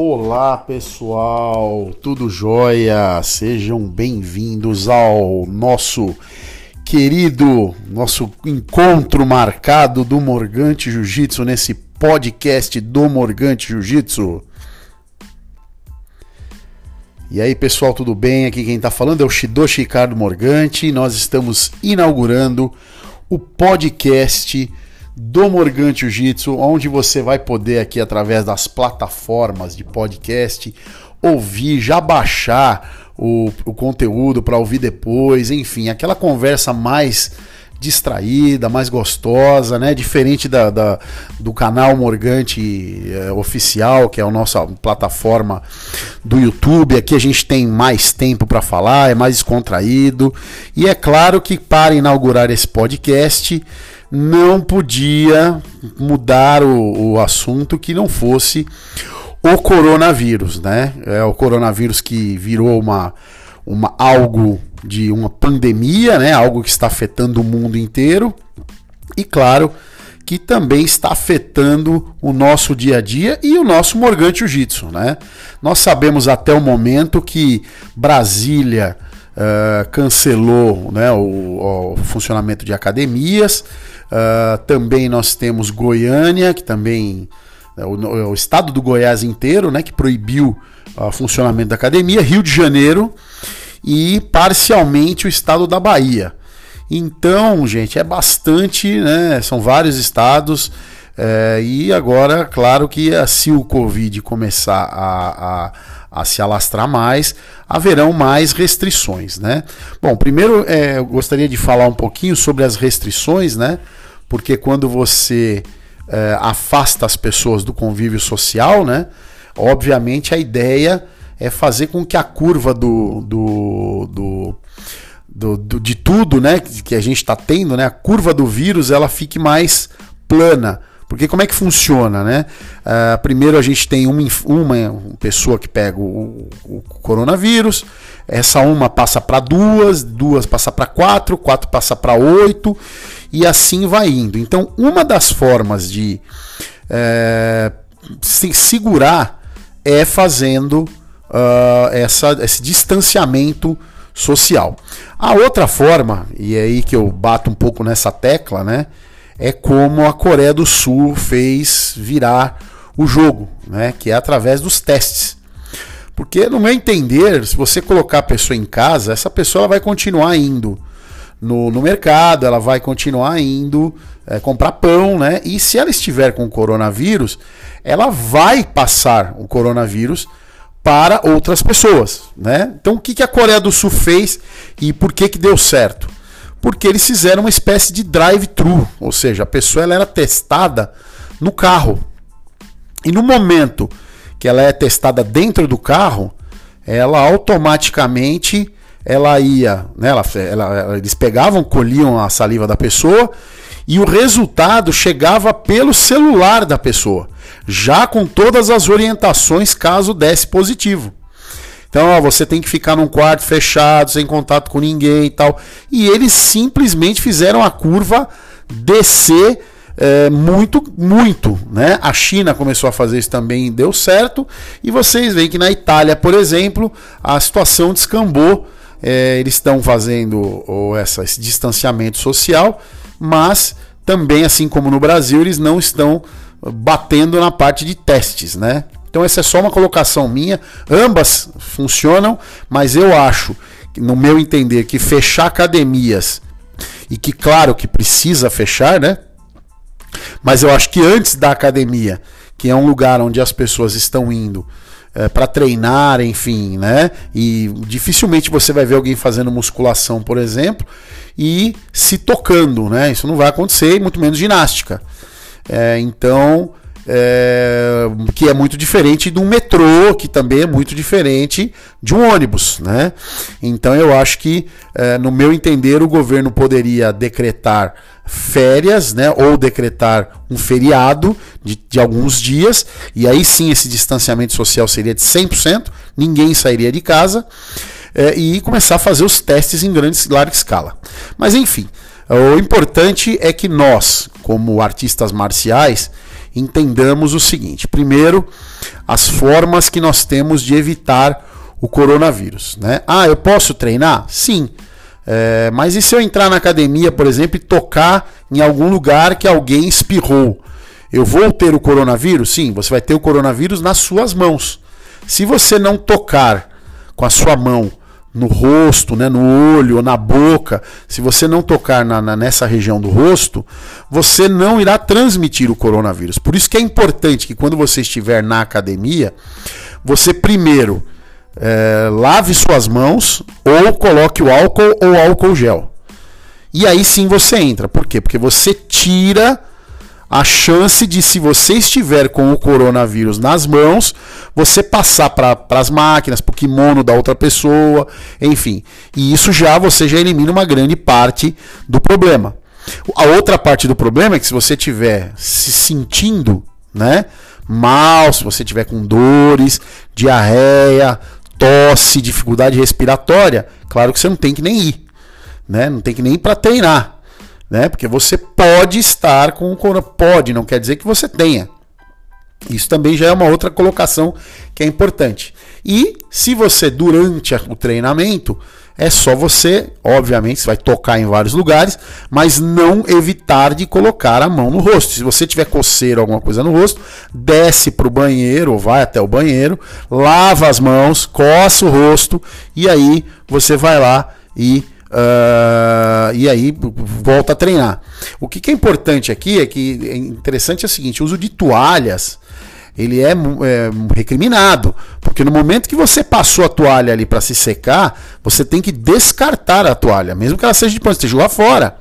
Olá pessoal, tudo jóia? Sejam bem-vindos ao nosso querido, nosso encontro marcado do Morgante Jiu-Jitsu nesse podcast do Morgante Jiu-Jitsu. E aí pessoal, tudo bem? Aqui quem está falando é o Shidoshi Ricardo Morgante. Nós estamos inaugurando o podcast do Morgante Jiu-Jitsu, onde você vai poder aqui através das plataformas de podcast ouvir, já baixar o, o conteúdo para ouvir depois, enfim, aquela conversa mais distraída, mais gostosa, né? Diferente da, da do canal Morgante é, oficial, que é a nossa plataforma do YouTube. Aqui a gente tem mais tempo para falar, é mais descontraído. E é claro que para inaugurar esse podcast, não podia mudar o, o assunto que não fosse o coronavírus, né? É o coronavírus que virou uma, uma algo de uma pandemia, né? Algo que está afetando o mundo inteiro. E claro, que também está afetando o nosso dia a dia e o nosso Morgante Jiu-Jitsu, né? Nós sabemos até o momento que Brasília uh, cancelou né, o, o funcionamento de academias, Uh, também nós temos Goiânia, que também. É o, o, estado do Goiás inteiro, né, que proibiu o funcionamento da academia, Rio de Janeiro e parcialmente o estado da Bahia. Então, gente, é bastante, né? São vários estados. É, e agora, claro que se o Covid começar a, a a se alastrar mais, haverão mais restrições, né? Bom, primeiro é, eu gostaria de falar um pouquinho sobre as restrições, né? Porque quando você é, afasta as pessoas do convívio social, né? Obviamente a ideia é fazer com que a curva do, do, do do, do, de tudo né, que a gente está tendo, né, a curva do vírus ela fique mais plana. Porque como é que funciona, né? Uh, primeiro a gente tem uma, uma pessoa que pega o, o coronavírus, essa uma passa para duas, duas passa para quatro, quatro passa para oito e assim vai indo. Então, uma das formas de é, se segurar é fazendo uh, essa, esse distanciamento social. A outra forma, e é aí que eu bato um pouco nessa tecla, né? É como a Coreia do Sul fez virar o jogo, né? que é através dos testes. Porque, no meu entender, se você colocar a pessoa em casa, essa pessoa vai continuar indo no, no mercado, ela vai continuar indo é, comprar pão, né? E se ela estiver com coronavírus, ela vai passar o coronavírus para outras pessoas, né? Então, o que, que a Coreia do Sul fez e por que, que deu certo? Porque eles fizeram uma espécie de drive-thru, ou seja, a pessoa ela era testada no carro. E no momento que ela é testada dentro do carro, ela automaticamente ela ia, né, ela, ela, eles pegavam, colhiam a saliva da pessoa e o resultado chegava pelo celular da pessoa, já com todas as orientações caso desse positivo. Então, ó, você tem que ficar num quarto fechado, sem contato com ninguém e tal. E eles simplesmente fizeram a curva descer é, muito, muito. Né? A China começou a fazer isso também deu certo. E vocês veem que na Itália, por exemplo, a situação descambou. É, eles estão fazendo ou essa, esse distanciamento social, mas também, assim como no Brasil, eles não estão batendo na parte de testes, né? Então essa é só uma colocação minha. Ambas funcionam, mas eu acho, no meu entender, que fechar academias e que claro que precisa fechar, né? Mas eu acho que antes da academia, que é um lugar onde as pessoas estão indo é, para treinar, enfim, né? E dificilmente você vai ver alguém fazendo musculação, por exemplo, e se tocando, né? Isso não vai acontecer, muito menos ginástica. É, então é, que é muito diferente de um metrô, que também é muito diferente de um ônibus. Né? Então eu acho que, é, no meu entender, o governo poderia decretar férias, né, ou decretar um feriado de, de alguns dias, e aí sim esse distanciamento social seria de 100%, ninguém sairia de casa, é, e começar a fazer os testes em grande, larga escala. Mas enfim, o importante é que nós, como artistas marciais, entendamos o seguinte: primeiro, as formas que nós temos de evitar o coronavírus. Né? Ah, eu posso treinar? Sim. É, mas e se eu entrar na academia, por exemplo, e tocar em algum lugar que alguém espirrou? Eu vou ter o coronavírus? Sim, você vai ter o coronavírus nas suas mãos. Se você não tocar com a sua mão no rosto, né, no olho, na boca, se você não tocar na, na, nessa região do rosto, você não irá transmitir o coronavírus. Por isso que é importante que quando você estiver na academia, você primeiro é, lave suas mãos ou coloque o álcool ou álcool gel. E aí sim você entra. Por quê? Porque você tira a chance de, se você estiver com o coronavírus nas mãos, você passar para as máquinas, para o kimono da outra pessoa, enfim. E isso já você já elimina uma grande parte do problema. A outra parte do problema é que se você estiver se sentindo, né, mal, se você estiver com dores, diarreia, tosse, dificuldade respiratória, claro que você não tem que nem ir, né? Não tem que nem ir para treinar né? Porque você pode estar com o pode, não quer dizer que você tenha. Isso também já é uma outra colocação que é importante. E se você durante o treinamento é só você, obviamente, você vai tocar em vários lugares, mas não evitar de colocar a mão no rosto. Se você tiver coceira alguma coisa no rosto, desce para o banheiro ou vai até o banheiro, lava as mãos, coça o rosto e aí você vai lá e Uh, e aí volta a treinar. O que, que, é importante aqui é que é interessante é o seguinte: o uso de toalhas ele é, é, recriminado, porque no momento que você passou a toalha ali para se secar, você tem que descartar a toalha, mesmo que ela seja de pano, você jogar fora.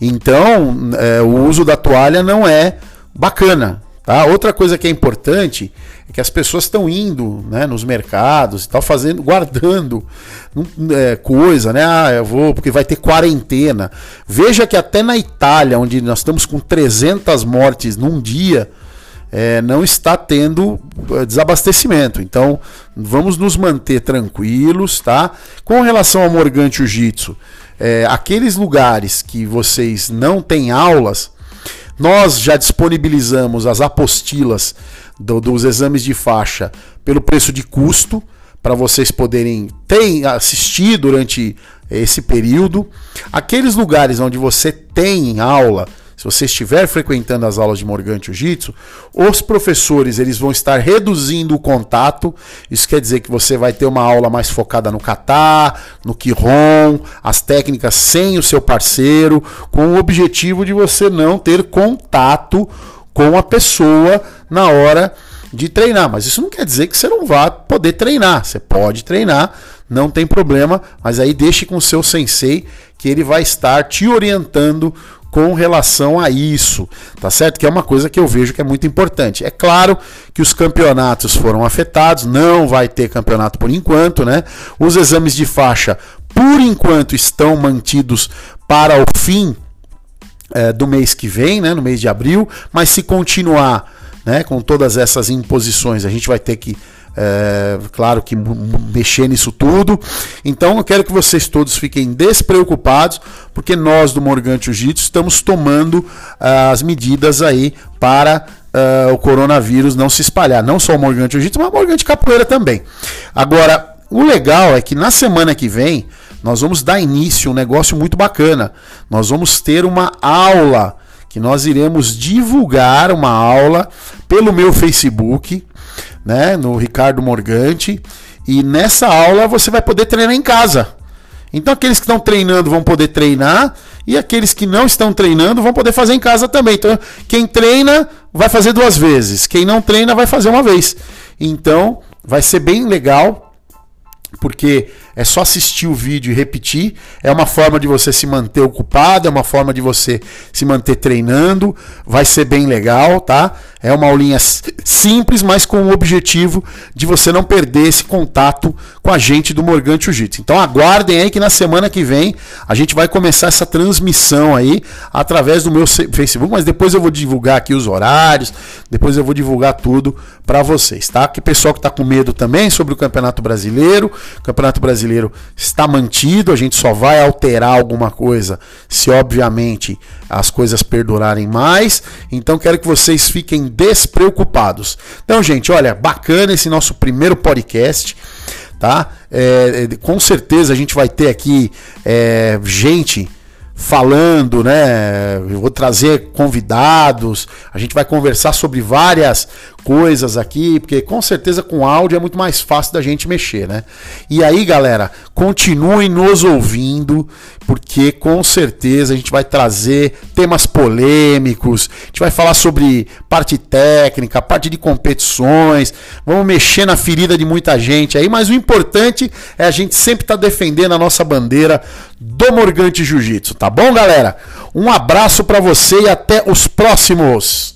Então, é, o uso da toalha não é bacana. Tá? Outra coisa que é importante é que as pessoas estão indo né, nos mercados e tal, fazendo, guardando é, coisa, né? Ah, eu vou, porque vai ter quarentena. Veja que até na Itália, onde nós estamos com 300 mortes num dia, é, não está tendo é, desabastecimento. Então, vamos nos manter tranquilos, tá? Com relação ao Morgan Jiu-Jitsu, é, aqueles lugares que vocês não têm aulas, nós já disponibilizamos as apostilas do, dos exames de faixa pelo preço de custo para vocês poderem ter, assistir durante esse período. Aqueles lugares onde você tem aula, se você estiver frequentando as aulas de Morgan Jiu-Jitsu, os professores eles vão estar reduzindo o contato. Isso quer dizer que você vai ter uma aula mais focada no kata, no kihon, as técnicas sem o seu parceiro, com o objetivo de você não ter contato com a pessoa na hora de treinar. Mas isso não quer dizer que você não vá poder treinar. Você pode treinar, não tem problema, mas aí deixe com o seu sensei que ele vai estar te orientando com relação a isso, tá certo? Que é uma coisa que eu vejo que é muito importante. É claro que os campeonatos foram afetados, não vai ter campeonato por enquanto, né? Os exames de faixa, por enquanto, estão mantidos para o fim é, do mês que vem, né? No mês de abril, mas se continuar né, com todas essas imposições, a gente vai ter que é, claro que mexer nisso tudo. Então eu quero que vocês todos fiquem despreocupados, porque nós do Morgan Jiu-Jitsu estamos tomando uh, as medidas aí para uh, o coronavírus não se espalhar. Não só o Morgan Jiu-Jitsu, mas o Morgan de Capoeira também. Agora, o legal é que na semana que vem nós vamos dar início a um negócio muito bacana. Nós vamos ter uma aula que nós iremos divulgar uma aula pelo meu Facebook né, no Ricardo Morgante. E nessa aula você vai poder treinar em casa. Então aqueles que estão treinando vão poder treinar e aqueles que não estão treinando vão poder fazer em casa também. Então quem treina vai fazer duas vezes, quem não treina vai fazer uma vez. Então vai ser bem legal porque é só assistir o vídeo e repetir. É uma forma de você se manter ocupado, é uma forma de você se manter treinando. Vai ser bem legal, tá? É uma aulinha simples, mas com o objetivo de você não perder esse contato com a gente do Morgan Jiu-Jitsu. Então aguardem aí que na semana que vem a gente vai começar essa transmissão aí através do meu Facebook, mas depois eu vou divulgar aqui os horários, depois eu vou divulgar tudo para vocês, tá? Que pessoal que está com medo também sobre o Campeonato Brasileiro, Campeonato Brasileiro brasileiro está mantido, a gente só vai alterar alguma coisa se, obviamente, as coisas perdurarem mais. Então, quero que vocês fiquem despreocupados. Então, gente, olha, bacana esse nosso primeiro podcast tá? É, é com certeza a gente vai ter aqui é, gente falando, né? Eu vou trazer convidados, a gente vai conversar sobre várias coisas aqui, porque com certeza com áudio é muito mais fácil da gente mexer, né? E aí, galera, continuem nos ouvindo, porque com certeza a gente vai trazer temas polêmicos, a gente vai falar sobre parte técnica, parte de competições, vamos mexer na ferida de muita gente aí, mas o importante é a gente sempre estar tá defendendo a nossa bandeira do Morgante Jiu-Jitsu, tá bom, galera? Um abraço para você e até os próximos.